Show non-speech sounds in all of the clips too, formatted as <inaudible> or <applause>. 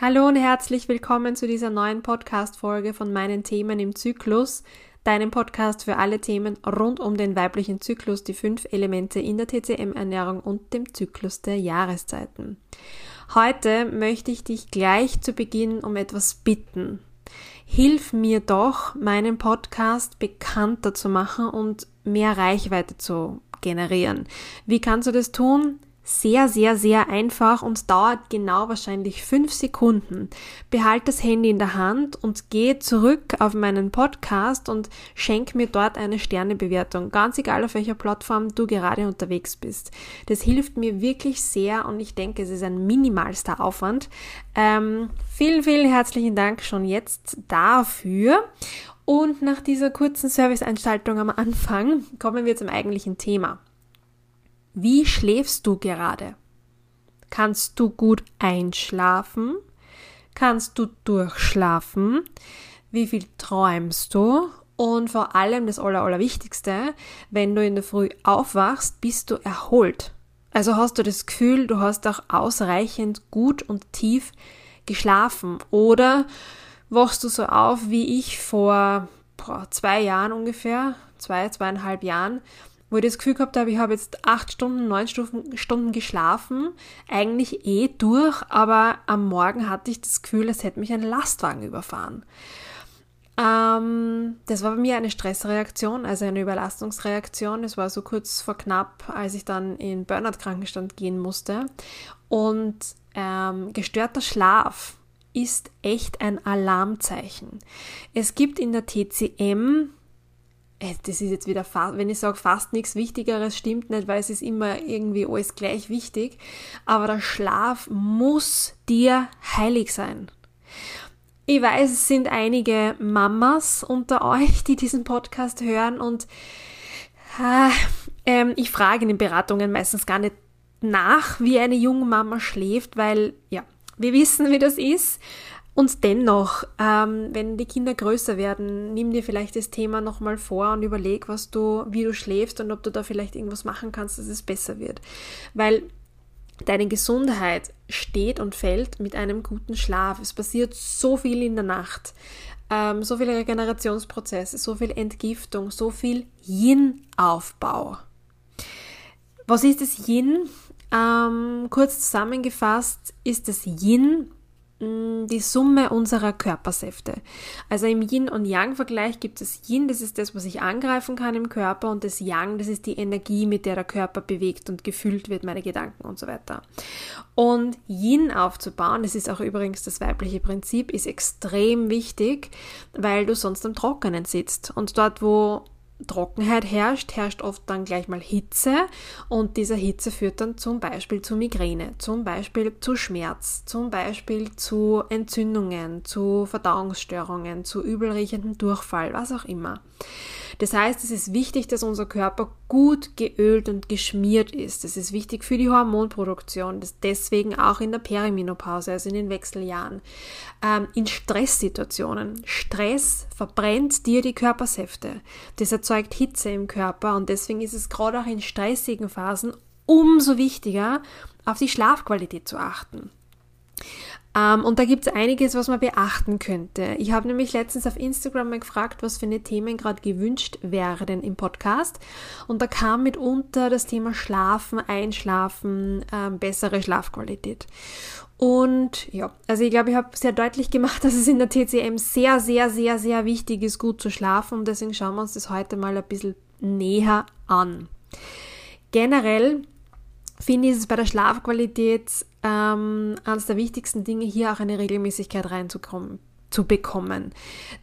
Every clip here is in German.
Hallo und herzlich willkommen zu dieser neuen Podcast-Folge von meinen Themen im Zyklus, deinem Podcast für alle Themen rund um den weiblichen Zyklus, die fünf Elemente in der TCM-Ernährung und dem Zyklus der Jahreszeiten. Heute möchte ich dich gleich zu Beginn um etwas bitten. Hilf mir doch, meinen Podcast bekannter zu machen und mehr Reichweite zu generieren. Wie kannst du das tun? Sehr, sehr, sehr einfach und dauert genau wahrscheinlich fünf Sekunden. Behalt das Handy in der Hand und geh zurück auf meinen Podcast und schenk mir dort eine Sternebewertung, ganz egal auf welcher Plattform du gerade unterwegs bist. Das hilft mir wirklich sehr und ich denke, es ist ein minimalster Aufwand. Ähm, vielen, vielen herzlichen Dank schon jetzt dafür. Und nach dieser kurzen Serviceeinschaltung am Anfang kommen wir zum eigentlichen Thema. Wie schläfst du gerade? Kannst du gut einschlafen? Kannst du durchschlafen? Wie viel träumst du? Und vor allem das Aller, Allerwichtigste, wenn du in der Früh aufwachst, bist du erholt. Also hast du das Gefühl, du hast auch ausreichend gut und tief geschlafen. Oder wachst du so auf wie ich vor boah, zwei Jahren ungefähr, zwei, zweieinhalb Jahren, wo ich das Gefühl gehabt habe, ich habe jetzt acht Stunden, neun Stunden geschlafen, eigentlich eh durch, aber am Morgen hatte ich das Gefühl, es hätte mich ein Lastwagen überfahren. Ähm, das war bei mir eine Stressreaktion, also eine Überlastungsreaktion. Es war so kurz vor knapp, als ich dann in Burnout-Krankenstand gehen musste. Und ähm, gestörter Schlaf ist echt ein Alarmzeichen. Es gibt in der TCM das ist jetzt wieder, wenn ich sage fast nichts Wichtigeres, stimmt nicht, weil es ist immer irgendwie alles gleich wichtig. Aber der Schlaf muss dir heilig sein. Ich weiß, es sind einige Mamas unter euch, die diesen Podcast hören und äh, ich frage in den Beratungen meistens gar nicht nach, wie eine junge Mama schläft, weil ja, wir wissen, wie das ist. Und dennoch, ähm, wenn die Kinder größer werden, nimm dir vielleicht das Thema nochmal vor und überleg, was du, wie du schläfst und ob du da vielleicht irgendwas machen kannst, dass es besser wird. Weil deine Gesundheit steht und fällt mit einem guten Schlaf. Es passiert so viel in der Nacht. Ähm, so viele Regenerationsprozesse, so viel Entgiftung, so viel Yin-Aufbau. Was ist das Yin? Ähm, kurz zusammengefasst ist das Yin die Summe unserer Körpersäfte. Also im Yin- und Yang-Vergleich gibt es Yin, das ist das, was ich angreifen kann im Körper, und das Yang, das ist die Energie, mit der der Körper bewegt und gefüllt wird, meine Gedanken und so weiter. Und Yin aufzubauen, das ist auch übrigens das weibliche Prinzip, ist extrem wichtig, weil du sonst am Trockenen sitzt. Und dort, wo Trockenheit herrscht, herrscht oft dann gleich mal Hitze und diese Hitze führt dann zum Beispiel zu Migräne, zum Beispiel zu Schmerz, zum Beispiel zu Entzündungen, zu Verdauungsstörungen, zu übelriechendem Durchfall, was auch immer. Das heißt, es ist wichtig, dass unser Körper gut geölt und geschmiert ist. Das ist wichtig für die Hormonproduktion, das deswegen auch in der Perimenopause, also in den Wechseljahren. Ähm, in Stresssituationen. Stress verbrennt dir die Körpersäfte. Das erzeugt Hitze im Körper und deswegen ist es gerade auch in stressigen Phasen umso wichtiger, auf die Schlafqualität zu achten. Ähm, und da gibt es einiges, was man beachten könnte. Ich habe nämlich letztens auf Instagram mal gefragt, was für eine Themen gerade gewünscht wären im Podcast. Und da kam mitunter das Thema Schlafen, Einschlafen, ähm, bessere Schlafqualität. Und ja, also ich glaube, ich habe sehr deutlich gemacht, <laughs> dass es in der TCM sehr, sehr, sehr, sehr wichtig ist, gut zu schlafen. Und deswegen schauen wir uns das heute mal ein bisschen näher an. Generell finde ich es bei der Schlafqualität ähm, eines der wichtigsten Dinge, hier auch eine Regelmäßigkeit reinzukommen zu bekommen.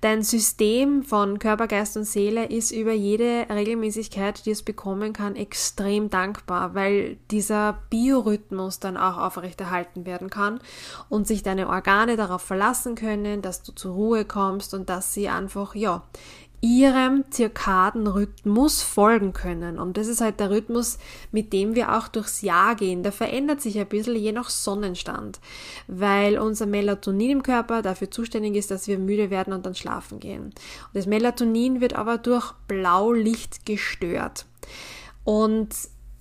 Dein System von Körper, Geist und Seele ist über jede Regelmäßigkeit, die es bekommen kann, extrem dankbar, weil dieser Biorhythmus dann auch aufrechterhalten werden kann und sich deine Organe darauf verlassen können, dass du zur Ruhe kommst und dass sie einfach, ja, ihrem zirkaden Rhythmus folgen können. Und das ist halt der Rhythmus, mit dem wir auch durchs Jahr gehen. Der verändert sich ein bisschen je nach Sonnenstand, weil unser Melatonin im Körper dafür zuständig ist, dass wir müde werden und dann schlafen gehen. Und das Melatonin wird aber durch Blaulicht gestört. Und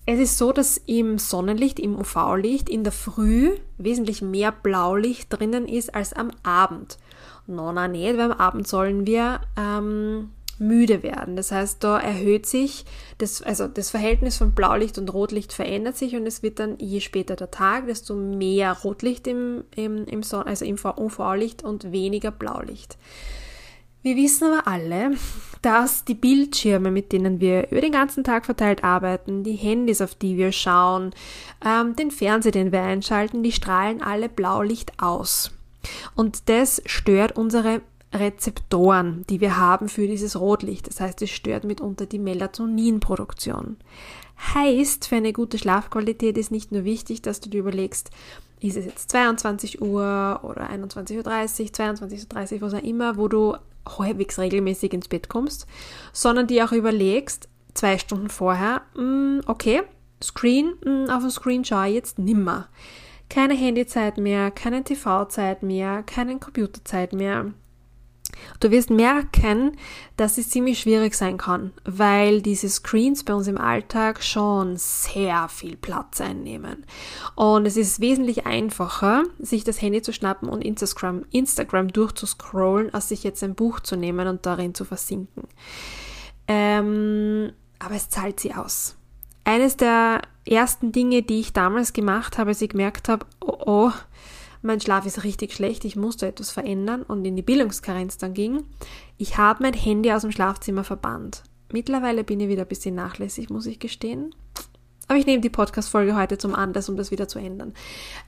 es ist so, dass im Sonnenlicht, im UV-Licht in der Früh wesentlich mehr Blaulicht drinnen ist als am Abend. No, na nicht, weil am Abend sollen wir ähm, müde werden. Das heißt, da erhöht sich das, also das Verhältnis von Blaulicht und Rotlicht verändert sich und es wird dann je später der Tag, desto mehr Rotlicht im, im, im Son also im UV-Licht und weniger Blaulicht. Wir wissen aber alle, dass die Bildschirme, mit denen wir über den ganzen Tag verteilt arbeiten, die Handys, auf die wir schauen, ähm, den Fernseher, den wir einschalten, die strahlen alle Blaulicht aus. Und das stört unsere Rezeptoren, die wir haben für dieses Rotlicht. Das heißt, es stört mitunter die Melatoninproduktion. Heißt, für eine gute Schlafqualität ist nicht nur wichtig, dass du dir überlegst, ist es jetzt 22 Uhr oder 21.30 Uhr, 22.30 Uhr, was auch immer, wo du halbwegs regelmäßig ins Bett kommst, sondern dir auch überlegst, zwei Stunden vorher, mh, mm, okay, Screen, mh, mm, auf dem Screen schaue ich jetzt nimmer. Keine Handyzeit mehr, keine TV-Zeit mehr, keine Computerzeit mehr. Du wirst merken, dass es ziemlich schwierig sein kann, weil diese Screens bei uns im Alltag schon sehr viel Platz einnehmen. Und es ist wesentlich einfacher, sich das Handy zu schnappen und Instagram, Instagram durchzuscrollen, als sich jetzt ein Buch zu nehmen und darin zu versinken. Ähm, aber es zahlt sie aus. Eines der ersten Dinge, die ich damals gemacht habe, als ich gemerkt habe, oh, oh mein Schlaf ist richtig schlecht, ich muss da etwas verändern und in die Bildungskarenz dann ging. Ich habe mein Handy aus dem Schlafzimmer verbannt. Mittlerweile bin ich wieder ein bisschen nachlässig, muss ich gestehen. Aber ich nehme die Podcast-Folge heute zum Anlass, um das wieder zu ändern.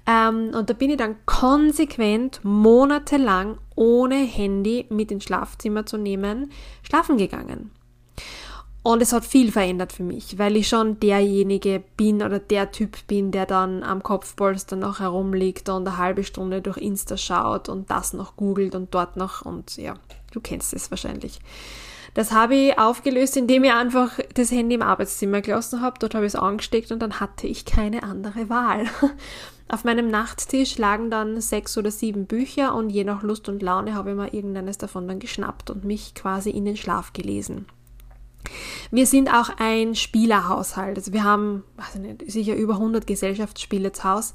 Ähm, und da bin ich dann konsequent monatelang ohne Handy mit ins Schlafzimmer zu nehmen, schlafen gegangen. Und es hat viel verändert für mich, weil ich schon derjenige bin oder der Typ bin, der dann am Kopfpolster noch herumliegt und eine halbe Stunde durch Insta schaut und das noch googelt und dort noch und ja, du kennst es wahrscheinlich. Das habe ich aufgelöst, indem ich einfach das Handy im Arbeitszimmer gelassen habe. Dort habe ich es angesteckt und dann hatte ich keine andere Wahl. <laughs> Auf meinem Nachttisch lagen dann sechs oder sieben Bücher und je nach Lust und Laune habe ich mir irgendeines davon dann geschnappt und mich quasi in den Schlaf gelesen. Wir sind auch ein Spielerhaushalt. Also wir haben nicht, sicher über 100 Gesellschaftsspiele zu Hause.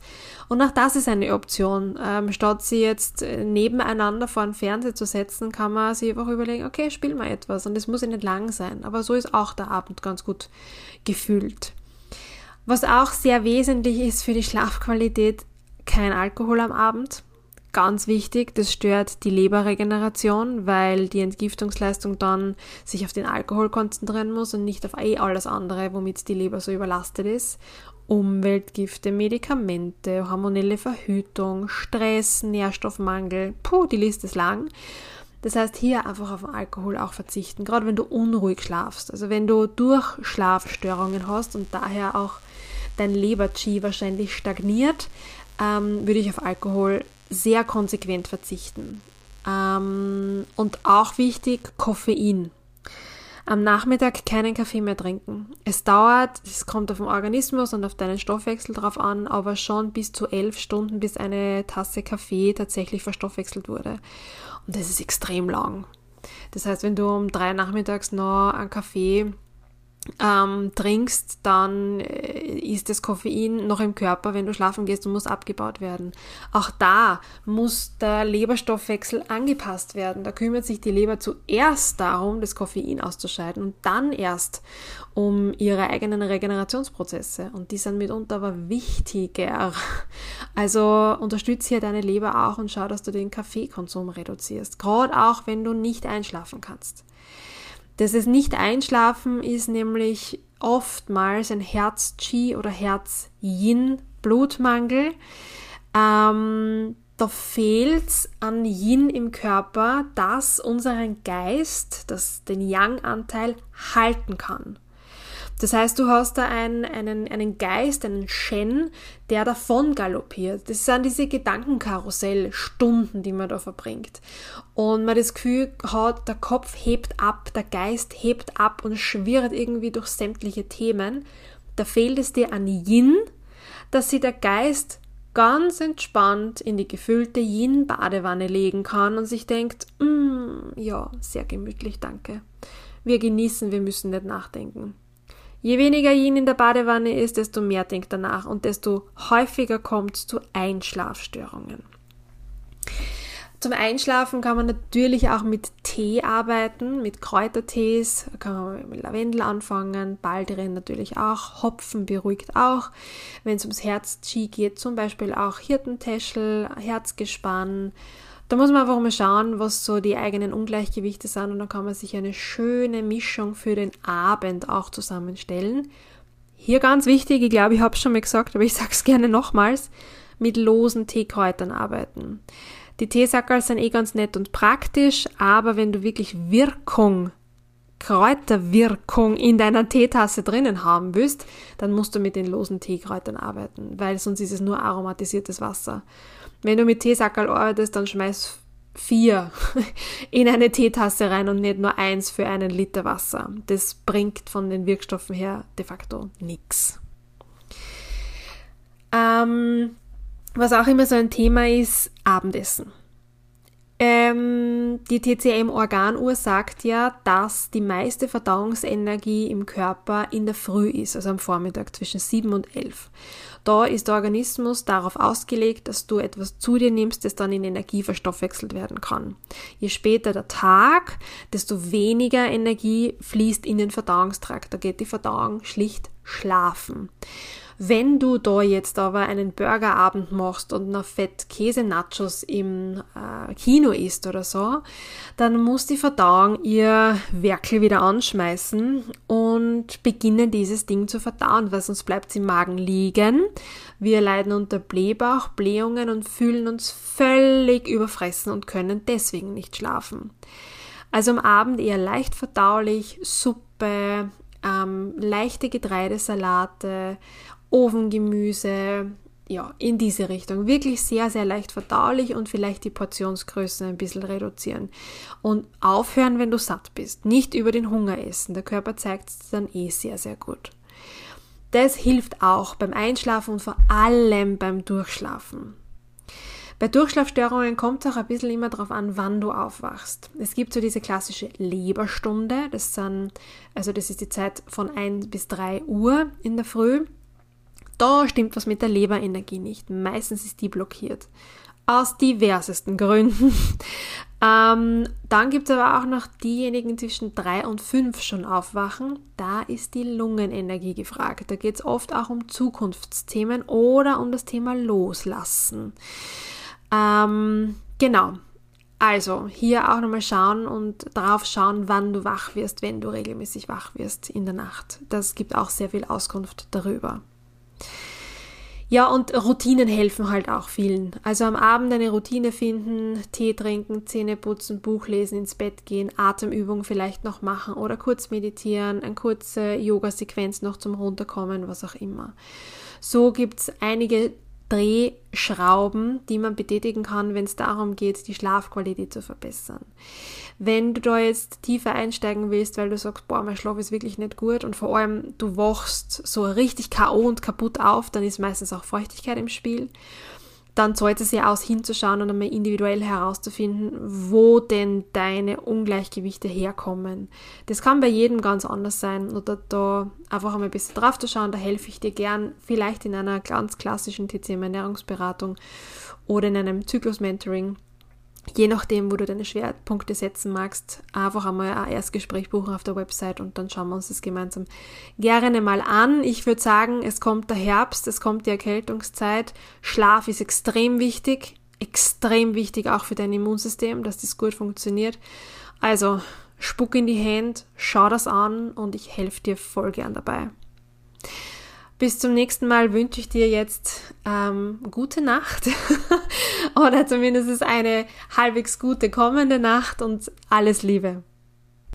Und auch das ist eine Option. Ähm, statt sie jetzt äh, nebeneinander vor den Fernseher zu setzen, kann man sich einfach überlegen, okay, spiel mal etwas. Und es muss ja nicht lang sein. Aber so ist auch der Abend ganz gut gefüllt. Was auch sehr wesentlich ist für die Schlafqualität, kein Alkohol am Abend. Ganz wichtig, das stört die Leberregeneration, weil die Entgiftungsleistung dann sich auf den Alkohol konzentrieren muss und nicht auf eh alles andere, womit die Leber so überlastet ist. Umweltgifte, Medikamente, hormonelle Verhütung, Stress, Nährstoffmangel, puh, die Liste ist lang. Das heißt, hier einfach auf den Alkohol auch verzichten, gerade wenn du unruhig schlafst. Also wenn du Durchschlafstörungen hast und daher auch dein Leber-Chi wahrscheinlich stagniert, ähm, würde ich auf Alkohol sehr konsequent verzichten. Ähm, und auch wichtig, Koffein. Am Nachmittag keinen Kaffee mehr trinken. Es dauert, es kommt auf den Organismus und auf deinen Stoffwechsel drauf an, aber schon bis zu elf Stunden, bis eine Tasse Kaffee tatsächlich verstoffwechselt wurde. Und das ist extrem lang. Das heißt, wenn du um drei nachmittags noch einen Kaffee ähm, trinkst, dann äh, ist das Koffein noch im Körper, wenn du schlafen gehst und muss abgebaut werden. Auch da muss der Leberstoffwechsel angepasst werden. Da kümmert sich die Leber zuerst darum, das Koffein auszuscheiden und dann erst um ihre eigenen Regenerationsprozesse. Und die sind mitunter aber wichtiger. Also unterstütze hier deine Leber auch und schau, dass du den Kaffeekonsum reduzierst. Gerade auch, wenn du nicht einschlafen kannst. Das ist nicht einschlafen ist nämlich oftmals ein Herz-Chi oder Herz-Yin-Blutmangel. Ähm, da fehlt es an Yin im Körper, das unseren Geist, das den Yang-Anteil halten kann. Das heißt, du hast da einen, einen, einen Geist, einen Shen, der davon galoppiert. Das sind diese Gedankenkarussellstunden, die man da verbringt. Und man das Gefühl hat, der Kopf hebt ab, der Geist hebt ab und schwirrt irgendwie durch sämtliche Themen. Da fehlt es dir an Yin, dass sich der Geist ganz entspannt in die gefüllte Yin-Badewanne legen kann und sich denkt, mm, ja, sehr gemütlich, danke. Wir genießen, wir müssen nicht nachdenken. Je weniger Yin in der Badewanne ist, desto mehr denkt danach und desto häufiger kommt es zu Einschlafstörungen. Zum Einschlafen kann man natürlich auch mit Tee arbeiten, mit Kräutertees, kann man mit Lavendel anfangen, Baldrian natürlich auch, Hopfen beruhigt auch. Wenn es ums Herz-Chi geht, zum Beispiel auch Hirtentäschel, Herzgespann. Da muss man einfach mal schauen, was so die eigenen Ungleichgewichte sind und dann kann man sich eine schöne Mischung für den Abend auch zusammenstellen. Hier ganz wichtig, ich glaube, ich habe es schon mal gesagt, aber ich sage es gerne nochmals, mit losen Teekräutern arbeiten. Die Teesackerl sind eh ganz nett und praktisch, aber wenn du wirklich Wirkung, Kräuterwirkung in deiner Teetasse drinnen haben willst, dann musst du mit den losen Teekräutern arbeiten, weil sonst ist es nur aromatisiertes Wasser. Wenn du mit Teesackerl arbeitest, dann schmeiß vier <laughs> in eine Teetasse rein und nicht nur eins für einen Liter Wasser. Das bringt von den Wirkstoffen her de facto nichts. Ähm, was auch immer so ein Thema ist, Abendessen. Ähm, die TCM-Organuhr sagt ja, dass die meiste Verdauungsenergie im Körper in der Früh ist, also am Vormittag zwischen 7 und 11. Da ist der Organismus darauf ausgelegt, dass du etwas zu dir nimmst, das dann in Energie verstoffwechselt werden kann. Je später der Tag, desto weniger Energie fließt in den Verdauungstrakt. Da geht die Verdauung schlicht schlafen. Wenn du da jetzt aber einen Burgerabend machst und noch Fett Käse-Nachos im äh, Kino isst oder so, dann muss die Verdauung ihr Werkel wieder anschmeißen und beginnen dieses Ding zu verdauen, weil sonst bleibt sie im Magen liegen. Wir leiden unter Blähbauch, Blähungen und fühlen uns völlig überfressen und können deswegen nicht schlafen. Also am Abend eher leicht verdaulich, Suppe, ähm, leichte Getreidesalate Ofengemüse, ja, in diese Richtung. Wirklich sehr, sehr leicht verdaulich und vielleicht die Portionsgröße ein bisschen reduzieren. Und aufhören, wenn du satt bist. Nicht über den Hunger essen. Der Körper zeigt es dann eh sehr, sehr gut. Das hilft auch beim Einschlafen und vor allem beim Durchschlafen. Bei Durchschlafstörungen kommt es auch ein bisschen immer darauf an, wann du aufwachst. Es gibt so diese klassische Leberstunde, das sind, also das ist die Zeit von 1 bis 3 Uhr in der Früh da stimmt was mit der Leberenergie nicht. Meistens ist die blockiert. Aus diversesten Gründen. <laughs> ähm, dann gibt es aber auch noch diejenigen zwischen drei und fünf schon aufwachen. Da ist die Lungenenergie gefragt. Da geht es oft auch um Zukunftsthemen oder um das Thema Loslassen. Ähm, genau. Also hier auch nochmal schauen und darauf schauen, wann du wach wirst, wenn du regelmäßig wach wirst in der Nacht. Das gibt auch sehr viel Auskunft darüber. Ja, und Routinen helfen halt auch vielen. Also am Abend eine Routine finden, Tee trinken, Zähne putzen, Buch lesen, ins Bett gehen, Atemübungen vielleicht noch machen oder kurz meditieren, eine kurze Yoga-Sequenz noch zum Runterkommen, was auch immer. So gibt es einige Drehschrauben, die man betätigen kann, wenn es darum geht, die Schlafqualität zu verbessern. Wenn du da jetzt tiefer einsteigen willst, weil du sagst, boah, mein Schlaf ist wirklich nicht gut und vor allem du wachst so richtig K.O. und kaputt auf, dann ist meistens auch Feuchtigkeit im Spiel dann zahlt es ja aus, hinzuschauen und einmal individuell herauszufinden, wo denn deine Ungleichgewichte herkommen. Das kann bei jedem ganz anders sein oder da einfach einmal ein bisschen drauf zu schauen, da helfe ich dir gern, vielleicht in einer ganz klassischen TCM Ernährungsberatung oder in einem Zyklus-Mentoring je nachdem, wo du deine Schwerpunkte setzen magst, einfach einmal ein Erstgespräch buchen auf der Website und dann schauen wir uns das gemeinsam gerne mal an. Ich würde sagen, es kommt der Herbst, es kommt die Erkältungszeit. Schlaf ist extrem wichtig, extrem wichtig auch für dein Immunsystem, dass das gut funktioniert. Also spuck in die Hände, schau das an und ich helfe dir voll gern dabei. Bis zum nächsten Mal wünsche ich dir jetzt ähm, gute Nacht <laughs> oder zumindest eine halbwegs gute kommende Nacht und alles Liebe.